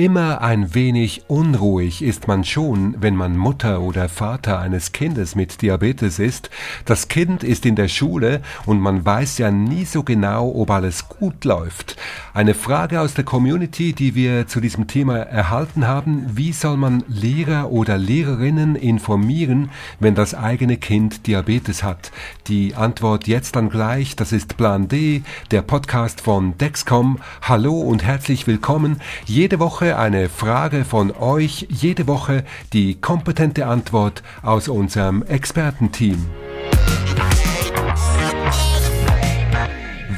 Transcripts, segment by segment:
Immer ein wenig unruhig ist man schon, wenn man Mutter oder Vater eines Kindes mit Diabetes ist. Das Kind ist in der Schule und man weiß ja nie so genau, ob alles gut läuft. Eine Frage aus der Community, die wir zu diesem Thema erhalten haben, wie soll man Lehrer oder Lehrerinnen informieren, wenn das eigene Kind Diabetes hat? Die Antwort jetzt dann gleich, das ist Plan D, der Podcast von Dexcom. Hallo und herzlich willkommen. Jede Woche eine Frage von euch, jede Woche die kompetente Antwort aus unserem Expertenteam.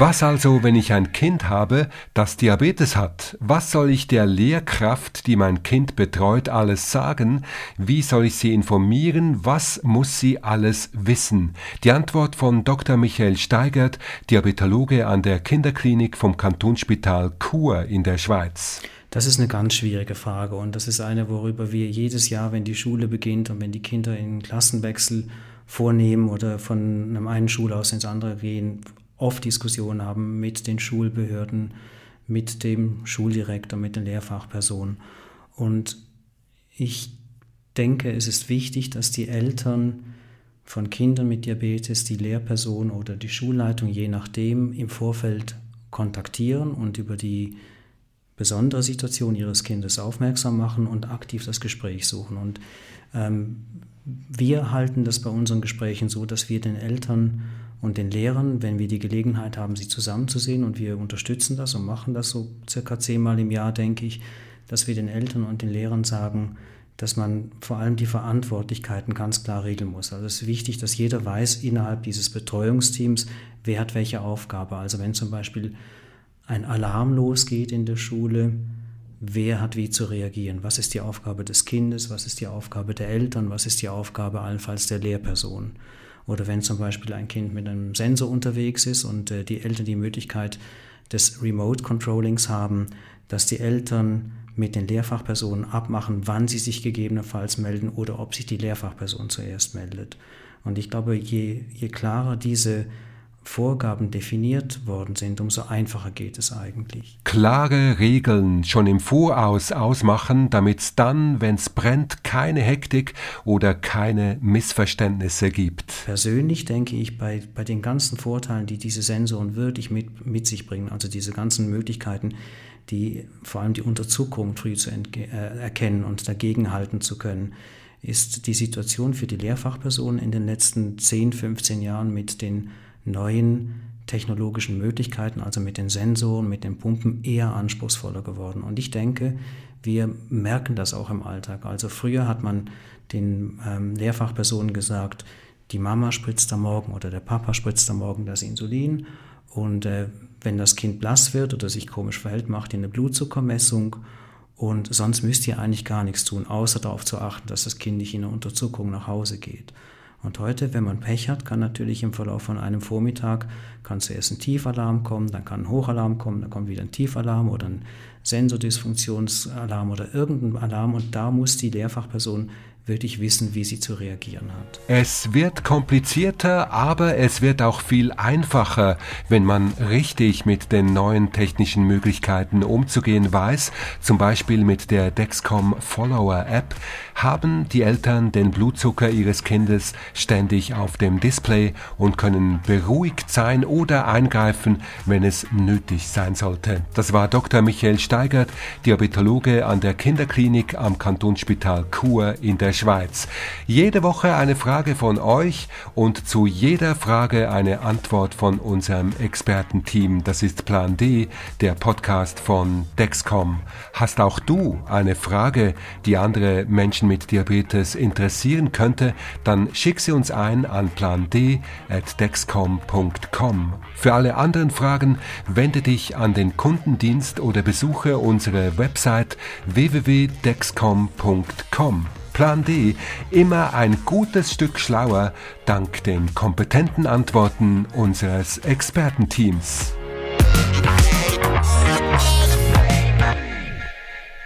Was also, wenn ich ein Kind habe, das Diabetes hat? Was soll ich der Lehrkraft, die mein Kind betreut, alles sagen? Wie soll ich sie informieren? Was muss sie alles wissen? Die Antwort von Dr. Michael Steigert, Diabetologe an der Kinderklinik vom Kantonsspital Chur in der Schweiz. Das ist eine ganz schwierige Frage und das ist eine, worüber wir jedes Jahr, wenn die Schule beginnt und wenn die Kinder einen Klassenwechsel vornehmen oder von einem einen Schulhaus ins andere gehen, oft Diskussionen haben mit den Schulbehörden, mit dem Schuldirektor, mit den Lehrfachpersonen. Und ich denke, es ist wichtig, dass die Eltern von Kindern mit Diabetes die Lehrperson oder die Schulleitung je nachdem im Vorfeld kontaktieren und über die besondere Situation ihres Kindes aufmerksam machen und aktiv das Gespräch suchen. Und ähm, wir halten das bei unseren Gesprächen so, dass wir den Eltern und den Lehrern, wenn wir die Gelegenheit haben, sie zusammenzusehen, und wir unterstützen das und machen das so circa zehnmal im Jahr, denke ich, dass wir den Eltern und den Lehrern sagen, dass man vor allem die Verantwortlichkeiten ganz klar regeln muss. Also es ist wichtig, dass jeder weiß innerhalb dieses Betreuungsteams, wer hat welche Aufgabe. Also wenn zum Beispiel ein Alarm losgeht in der Schule, wer hat wie zu reagieren? Was ist die Aufgabe des Kindes? Was ist die Aufgabe der Eltern? Was ist die Aufgabe allenfalls der Lehrperson? Oder wenn zum Beispiel ein Kind mit einem Sensor unterwegs ist und äh, die Eltern die Möglichkeit des Remote Controllings haben, dass die Eltern mit den Lehrfachpersonen abmachen, wann sie sich gegebenenfalls melden oder ob sich die Lehrfachperson zuerst meldet. Und ich glaube, je, je klarer diese Vorgaben definiert worden sind, umso einfacher geht es eigentlich. Klare Regeln schon im Voraus ausmachen, damit es dann, wenn es brennt, keine Hektik oder keine Missverständnisse gibt. Persönlich denke ich, bei, bei den ganzen Vorteilen, die diese Sensoren wirklich mit, mit sich bringen, also diese ganzen Möglichkeiten, die vor allem die Unterzuckung früh zu äh, erkennen und dagegenhalten zu können, ist die Situation für die Lehrfachpersonen in den letzten 10, 15 Jahren mit den neuen technologischen Möglichkeiten, also mit den Sensoren, mit den Pumpen, eher anspruchsvoller geworden. Und ich denke, wir merken das auch im Alltag. Also früher hat man den ähm, Lehrfachpersonen gesagt, die Mama spritzt am Morgen oder der Papa spritzt am Morgen das Insulin. Und äh, wenn das Kind blass wird oder sich komisch verhält, macht ihr eine Blutzuckermessung. Und sonst müsst ihr eigentlich gar nichts tun, außer darauf zu achten, dass das Kind nicht in der Unterzuckung nach Hause geht. Und heute, wenn man Pech hat, kann natürlich im Verlauf von einem Vormittag, kann zuerst ein Tiefalarm kommen, dann kann ein Hochalarm kommen, dann kommt wieder ein Tiefalarm oder ein Sensordysfunktionsalarm oder irgendein Alarm. Und da muss die Lehrfachperson wirklich wissen, wie sie zu reagieren hat. Es wird komplizierter, aber es wird auch viel einfacher, wenn man richtig mit den neuen technischen Möglichkeiten umzugehen weiß, zum Beispiel mit der Dexcom Follower App, haben die Eltern den Blutzucker ihres Kindes ständig auf dem Display und können beruhigt sein oder eingreifen, wenn es nötig sein sollte. Das war Dr. Michael Steigert, Diabetologe an der Kinderklinik am Kantonsspital Chur in der Schweiz. Jede Woche eine Frage von euch und zu jeder Frage eine Antwort von unserem Expertenteam. Das ist Plan D, der Podcast von Dexcom. Hast auch du eine Frage, die andere Menschen mit Diabetes interessieren könnte, dann schick sie uns ein an pland.dexcom.com. Für alle anderen Fragen wende dich an den Kundendienst oder besuche unsere Website www.dexcom.com. Plan D immer ein gutes Stück schlauer dank den kompetenten Antworten unseres Expertenteams.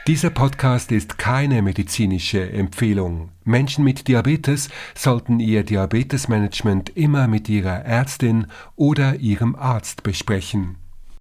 Dieser Podcast ist keine medizinische Empfehlung. Menschen mit Diabetes sollten ihr Diabetesmanagement immer mit ihrer Ärztin oder ihrem Arzt besprechen.